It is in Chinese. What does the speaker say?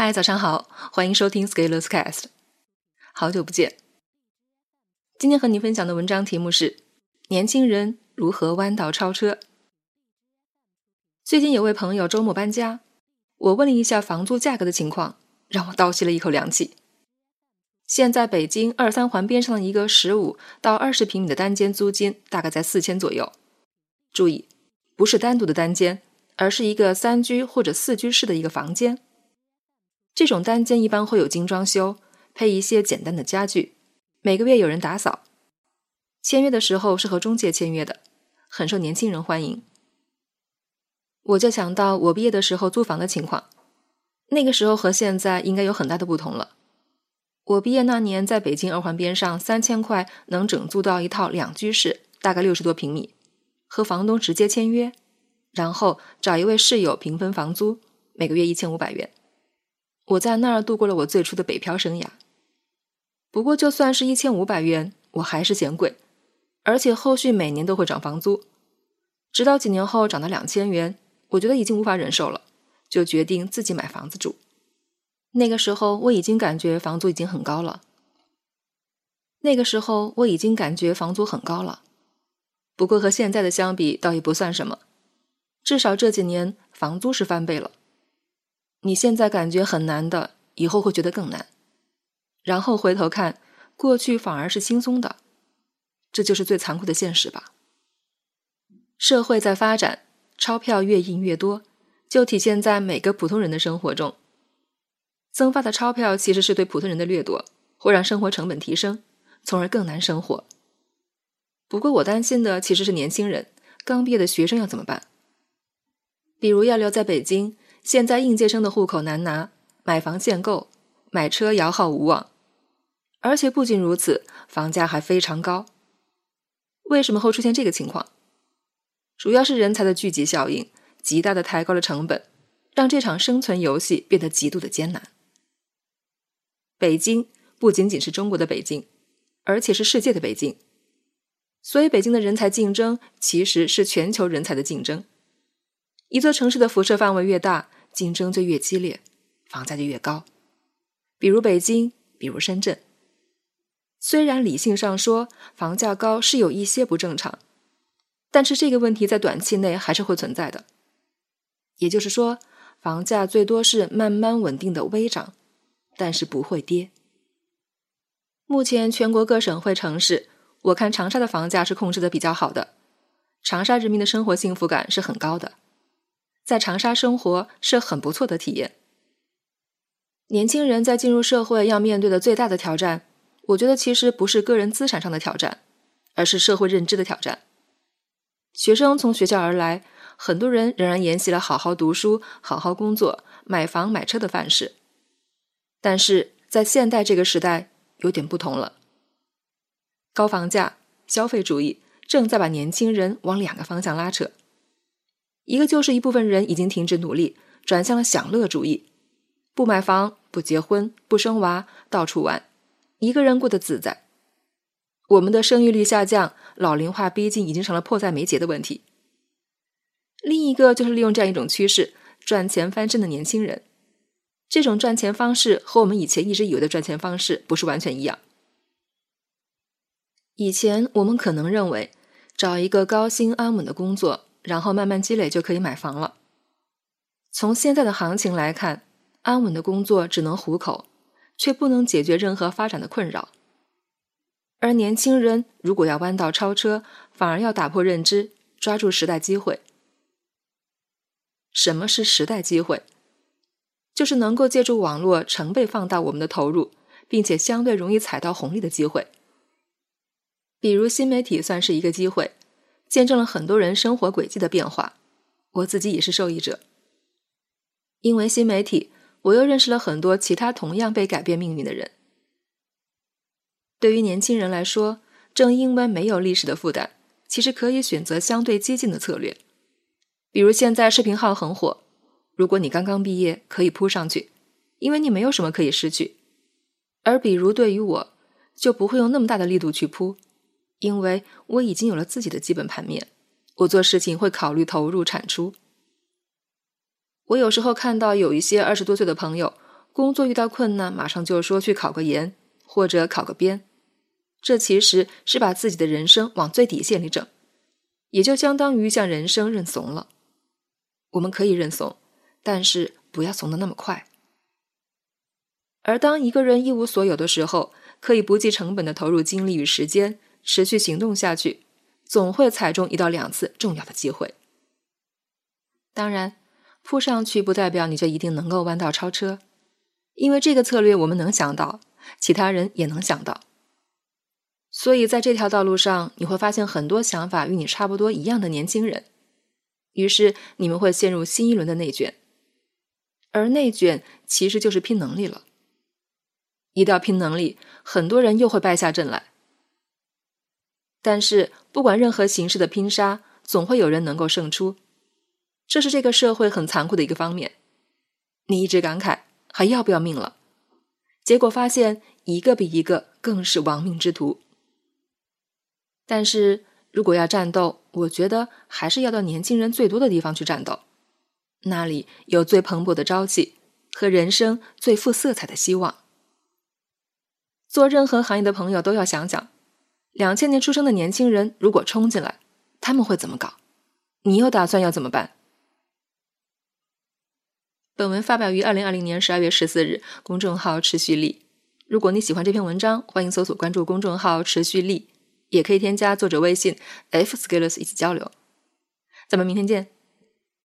嗨，早上好，欢迎收听 Scalers Cast。好久不见，今天和你分享的文章题目是：年轻人如何弯道超车。最近有位朋友周末搬家，我问了一下房租价格的情况，让我倒吸了一口凉气。现在北京二三环边上的一个十五到二十平米的单间租金大概在四千左右。注意，不是单独的单间，而是一个三居或者四居室的一个房间。这种单间一般会有精装修，配一些简单的家具，每个月有人打扫。签约的时候是和中介签约的，很受年轻人欢迎。我就想到我毕业的时候租房的情况，那个时候和现在应该有很大的不同了。我毕业那年在北京二环边上，三千块能整租到一套两居室，大概六十多平米，和房东直接签约，然后找一位室友平分房租，每个月一千五百元。我在那儿度过了我最初的北漂生涯。不过，就算是一千五百元，我还是嫌贵，而且后续每年都会涨房租，直到几年后涨到两千元，我觉得已经无法忍受了，就决定自己买房子住。那个时候，我已经感觉房租已经很高了。那个时候，我已经感觉房租很高了，不过和现在的相比，倒也不算什么，至少这几年房租是翻倍了。你现在感觉很难的，以后会觉得更难。然后回头看，过去反而是轻松的，这就是最残酷的现实吧。社会在发展，钞票越印越多，就体现在每个普通人的生活中。增发的钞票其实是对普通人的掠夺，会让生活成本提升，从而更难生活。不过我担心的其实是年轻人，刚毕业的学生要怎么办？比如要留在北京。现在应届生的户口难拿，买房限购，买车摇号无望，而且不仅如此，房价还非常高。为什么会出现这个情况？主要是人才的聚集效应，极大的抬高了成本，让这场生存游戏变得极度的艰难。北京不仅仅是中国的北京，而且是世界的北京，所以北京的人才竞争其实是全球人才的竞争。一座城市的辐射范围越大。竞争就越激烈，房价就越高。比如北京，比如深圳。虽然理性上说房价高是有一些不正常，但是这个问题在短期内还是会存在的。也就是说，房价最多是慢慢稳定的微涨，但是不会跌。目前全国各省会城市，我看长沙的房价是控制的比较好的，长沙人民的生活幸福感是很高的。在长沙生活是很不错的体验。年轻人在进入社会要面对的最大的挑战，我觉得其实不是个人资产上的挑战，而是社会认知的挑战。学生从学校而来，很多人仍然沿袭了好好读书、好好工作、买房买车的范式，但是在现代这个时代有点不同了。高房价、消费主义正在把年轻人往两个方向拉扯。一个就是一部分人已经停止努力，转向了享乐主义，不买房、不结婚、不生娃，到处玩，一个人过得自在。我们的生育率下降，老龄化逼近，已经成了迫在眉睫的问题。另一个就是利用这样一种趋势赚钱翻身的年轻人，这种赚钱方式和我们以前一直以为的赚钱方式不是完全一样。以前我们可能认为，找一个高薪安稳的工作。然后慢慢积累就可以买房了。从现在的行情来看，安稳的工作只能糊口，却不能解决任何发展的困扰。而年轻人如果要弯道超车，反而要打破认知，抓住时代机会。什么是时代机会？就是能够借助网络成倍放大我们的投入，并且相对容易踩到红利的机会。比如新媒体算是一个机会。见证了很多人生活轨迹的变化，我自己也是受益者。因为新媒体，我又认识了很多其他同样被改变命运的人。对于年轻人来说，正因为没有历史的负担，其实可以选择相对激进的策略。比如现在视频号很火，如果你刚刚毕业，可以扑上去，因为你没有什么可以失去。而比如对于我，就不会用那么大的力度去扑。因为我已经有了自己的基本盘面，我做事情会考虑投入产出。我有时候看到有一些二十多岁的朋友工作遇到困难，马上就说去考个研或者考个编，这其实是把自己的人生往最底线里整，也就相当于向人生认怂了。我们可以认怂，但是不要怂的那么快。而当一个人一无所有的时候，可以不计成本的投入精力与时间，持续行动下去，总会踩中一到两次重要的机会。当然，扑上去不代表你就一定能够弯道超车，因为这个策略我们能想到，其他人也能想到。所以在这条道路上，你会发现很多想法与你差不多一样的年轻人，于是你们会陷入新一轮的内卷，而内卷其实就是拼能力了。一到拼能力，很多人又会败下阵来。但是，不管任何形式的拼杀，总会有人能够胜出，这是这个社会很残酷的一个方面。你一直感慨还要不要命了，结果发现一个比一个更是亡命之徒。但是如果要战斗，我觉得还是要到年轻人最多的地方去战斗，那里有最蓬勃的朝气和人生最富色彩的希望。做任何行业的朋友都要想想，两千年出生的年轻人如果冲进来，他们会怎么搞？你又打算要怎么办？本文发表于二零二零年十二月十四日，公众号持续力。如果你喜欢这篇文章，欢迎搜索关注公众号持续力，也可以添加作者微信 f scalers 一起交流。咱们明天见。